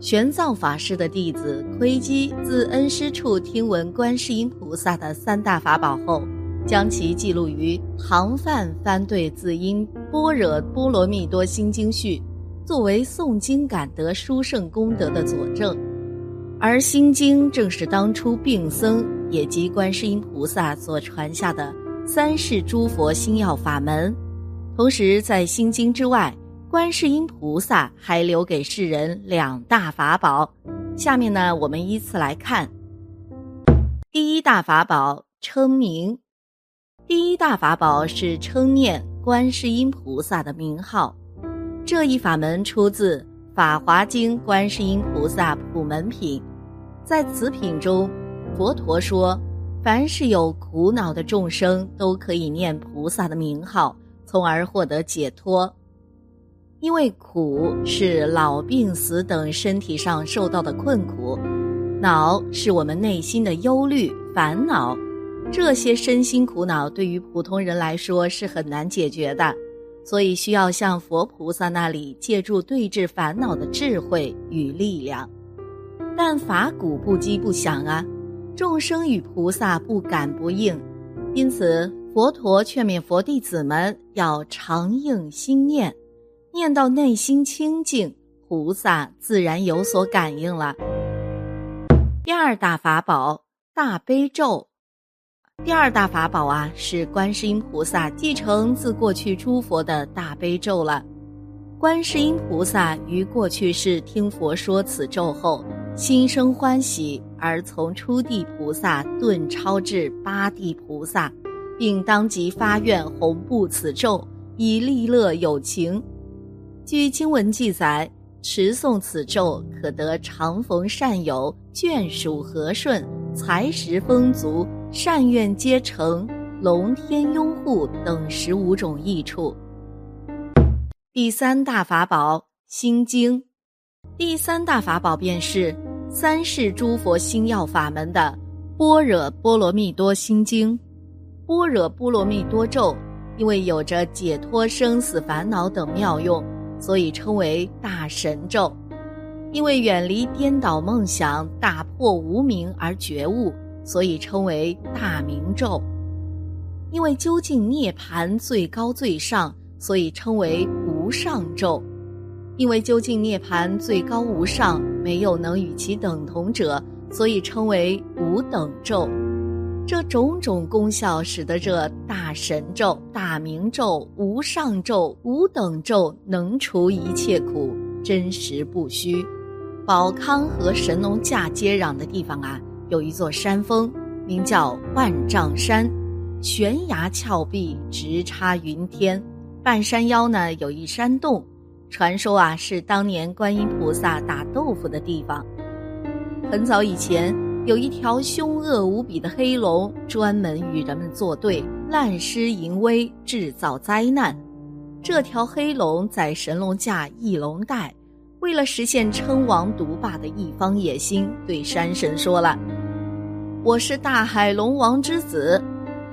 玄奘法师的弟子窥基自恩师处听闻观世音菩萨的三大法宝后，将其记录于《唐范翻对字音般若波罗蜜多心经序》，作为诵经感得殊胜功德的佐证。而心经正是当初病僧也即观世音菩萨所传下的三世诸佛心要法门。同时，在心经之外。观世音菩萨还留给世人两大法宝，下面呢，我们依次来看。第一大法宝称名，第一大法宝是称念观世音菩萨的名号。这一法门出自《法华经·观世音菩萨普门品》，在此品中，佛陀说，凡是有苦恼的众生都可以念菩萨的名号，从而获得解脱。因为苦是老病死等身体上受到的困苦，恼是我们内心的忧虑烦恼，这些身心苦恼对于普通人来说是很难解决的，所以需要向佛菩萨那里借助对治烦恼的智慧与力量。但法鼓不击不响啊，众生与菩萨不感不应，因此佛陀劝勉佛弟子们要常应心念。念到内心清净，菩萨自然有所感应了。第二大法宝大悲咒，第二大法宝啊，是观世音菩萨继承自过去诸佛的大悲咒了。观世音菩萨于过去世听佛说此咒后，心生欢喜，而从初地菩萨顿超至八地菩萨，并当即发愿弘布此咒，以利乐有情。据经文记载，持诵此咒可得常逢善友、眷属和顺、财食丰足、善愿皆成、龙天拥护等十五种益处。第三大法宝心经，第三大法宝便是三世诸佛心要法门的般若波罗蜜多心经。般若波罗蜜多咒，因为有着解脱生死烦恼等妙用。所以称为大神咒，因为远离颠倒梦想、打破无明而觉悟，所以称为大明咒；因为究竟涅盘最高最上，所以称为无上咒；因为究竟涅盘最高无上，没有能与其等同者，所以称为无等咒。这种种功效，使得这大神咒、大明咒、无上咒、无等咒能除一切苦，真实不虚。宝康和神农架接壤的地方啊，有一座山峰，名叫万丈山，悬崖峭壁，直插云天。半山腰呢，有一山洞，传说啊，是当年观音菩萨打豆腐的地方。很早以前。有一条凶恶无比的黑龙，专门与人们作对，滥施淫威，制造灾难。这条黑龙在神龙架翼龙带，为了实现称王独霸的一方野心，对山神说了：“我是大海龙王之子，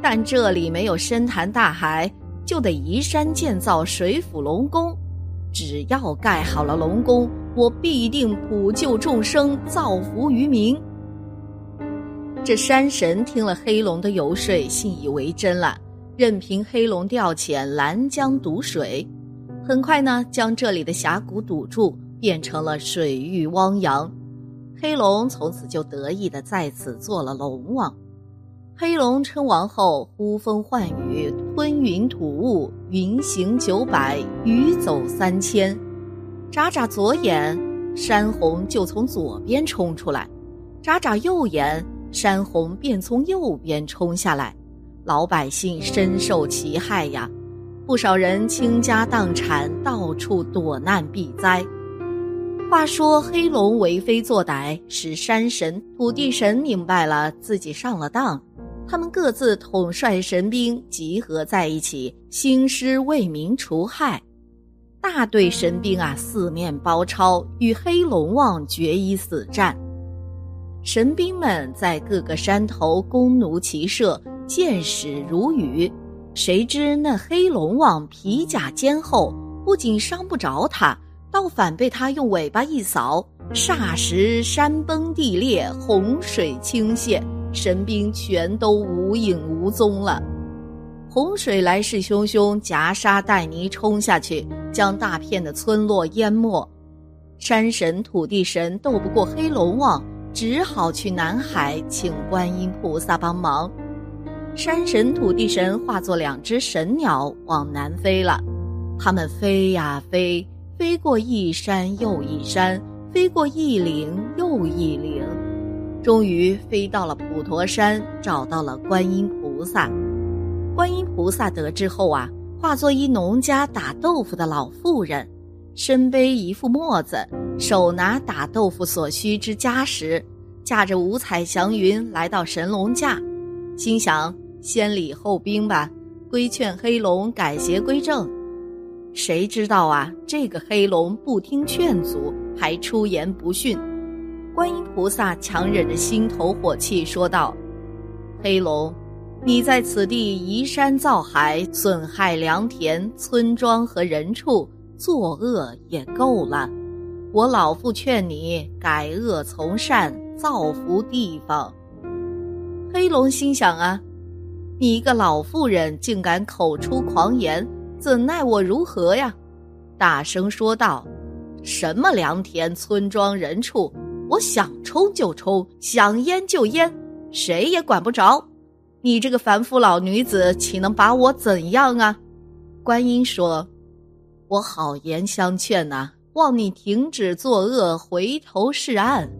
但这里没有深潭大海，就得移山建造水府龙宫。只要盖好了龙宫，我必定普救众生，造福于民。”这山神听了黑龙的游说，信以为真了，任凭黑龙调遣拦江堵水，很快呢，将这里的峡谷堵住，变成了水域汪洋。黑龙从此就得意的在此做了龙王。黑龙称王后，呼风唤雨，吞云吐雾，云行九百，雨走三千。眨眨左眼，山洪就从左边冲出来；眨眨右眼。山洪便从右边冲下来，老百姓深受其害呀，不少人倾家荡产，到处躲难避灾。话说黑龙为非作歹，使山神、土地神明白了自己上了当，他们各自统帅神兵集合在一起，兴师为民除害。大队神兵啊，四面包抄，与黑龙王决一死战。神兵们在各个山头弓弩齐射，箭矢如雨。谁知那黑龙王皮甲坚厚，不仅伤不着他，倒反被他用尾巴一扫，霎时山崩地裂，洪水倾泻，神兵全都无影无踪了。洪水来势汹汹，夹沙带泥冲下去，将大片的村落淹没。山神、土地神斗不过黑龙王，只好去南海请观音菩萨帮忙。山神、土地神化作两只神鸟往南飞了，它们飞呀飞，飞过一山又一山，飞过一岭又一岭，终于飞到了普陀山，找到了观音菩萨。观音菩萨得知后啊，化作一农家打豆腐的老妇人，身背一副磨子，手拿打豆腐所需之家什，驾着五彩祥云来到神龙架，心想先礼后兵吧，规劝黑龙改邪归正。谁知道啊，这个黑龙不听劝阻，还出言不逊。观音菩萨强忍着心头火气说道：“黑龙。”你在此地移山造海，损害良田、村庄和人畜，作恶也够了。我老妇劝你改恶从善，造福地方。黑龙心想啊，你一个老妇人竟敢口出狂言，怎奈我如何呀？大声说道：“什么良田、村庄、人畜，我想冲就冲，想淹就淹，谁也管不着。”你这个凡夫老女子，岂能把我怎样啊？观音说：“我好言相劝呐，望你停止作恶，回头是岸。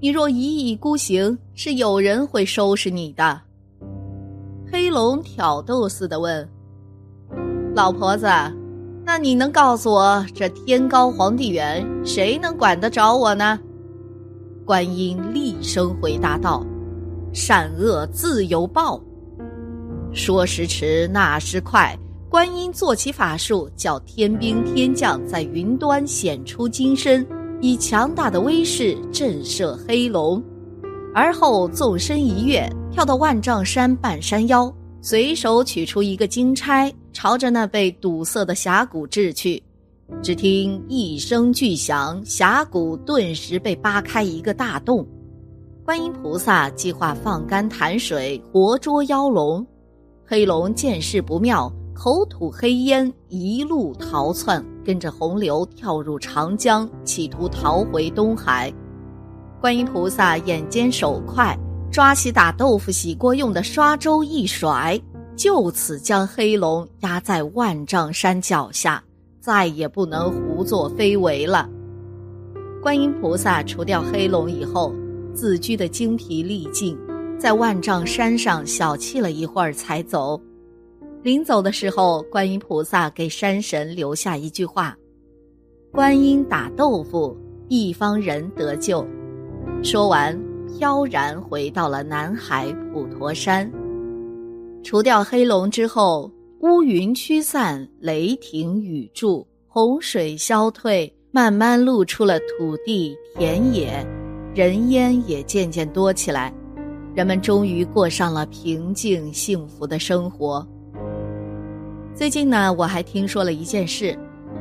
你若一意孤行，是有人会收拾你的。”黑龙挑逗似的问：“老婆子，那你能告诉我，这天高皇帝远，谁能管得着我呢？”观音厉声回答道。善恶自有报。说时迟，那时快，观音做起法术，叫天兵天将在云端显出金身，以强大的威势震慑黑龙。而后纵身一跃，跳到万丈山半山腰，随手取出一个金钗，朝着那被堵塞的峡谷掷去。只听一声巨响，峡谷顿时被扒开一个大洞。观音菩萨计划放干潭水，活捉妖龙。黑龙见势不妙，口吐黑烟，一路逃窜，跟着洪流跳入长江，企图逃回东海。观音菩萨眼尖手快，抓起打豆腐洗锅用的刷粥一甩，就此将黑龙压在万丈山脚下，再也不能胡作非为了。观音菩萨除掉黑龙以后。自居的精疲力尽，在万丈山上小憩了一会儿才走。临走的时候，观音菩萨给山神留下一句话：“观音打豆腐，一方人得救。”说完，飘然回到了南海普陀山。除掉黑龙之后，乌云驱散，雷霆雨住，洪水消退，慢慢露出了土地田野。人烟也渐渐多起来，人们终于过上了平静幸福的生活。最近呢，我还听说了一件事，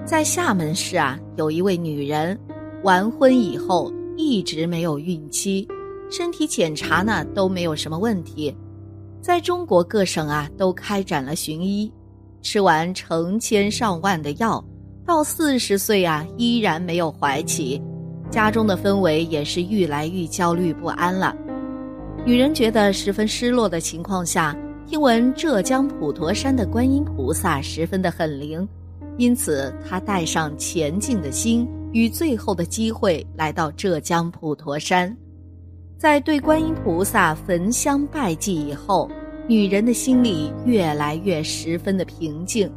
在厦门市啊，有一位女人，完婚以后一直没有孕期，身体检查呢都没有什么问题，在中国各省啊都开展了寻医，吃完成千上万的药，到四十岁啊依然没有怀起。家中的氛围也是愈来愈焦虑不安了。女人觉得十分失落的情况下，听闻浙江普陀山的观音菩萨十分的很灵，因此她带上前进的心与最后的机会来到浙江普陀山。在对观音菩萨焚香拜祭以后，女人的心里越来越十分的平静。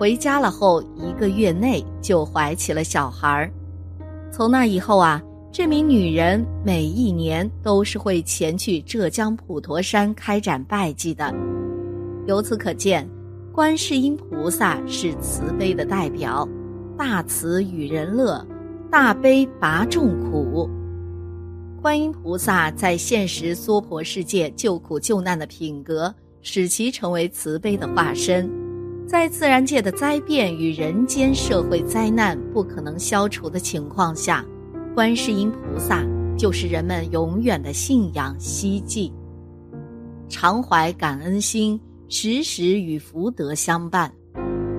回家了后一个月内就怀起了小孩儿。从那以后啊，这名女人每一年都是会前去浙江普陀山开展拜祭的。由此可见，观世音菩萨是慈悲的代表，大慈与人乐，大悲拔众苦。观音菩萨在现实娑婆世界救苦救难的品格，使其成为慈悲的化身。在自然界的灾变与人间社会灾难不可能消除的情况下，观世音菩萨就是人们永远的信仰希冀。常怀感恩心，时时与福德相伴。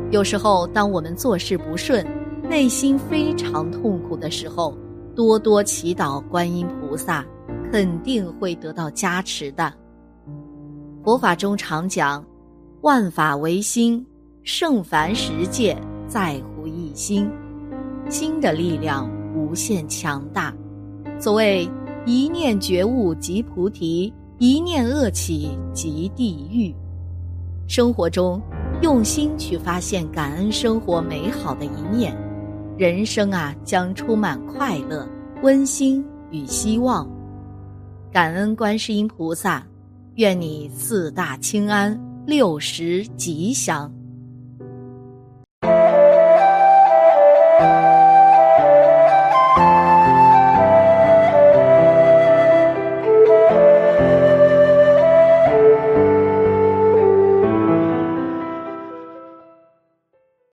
有时候，当我们做事不顺，内心非常痛苦的时候，多多祈祷观音菩萨，肯定会得到加持的。佛法中常讲，万法唯心，圣凡十界在乎一心，心的力量。无限强大。所谓一念觉悟即菩提，一念恶起即地狱。生活中用心去发现感恩生活美好的一面，人生啊将充满快乐、温馨与希望。感恩观世音菩萨，愿你四大清安，六十吉祥。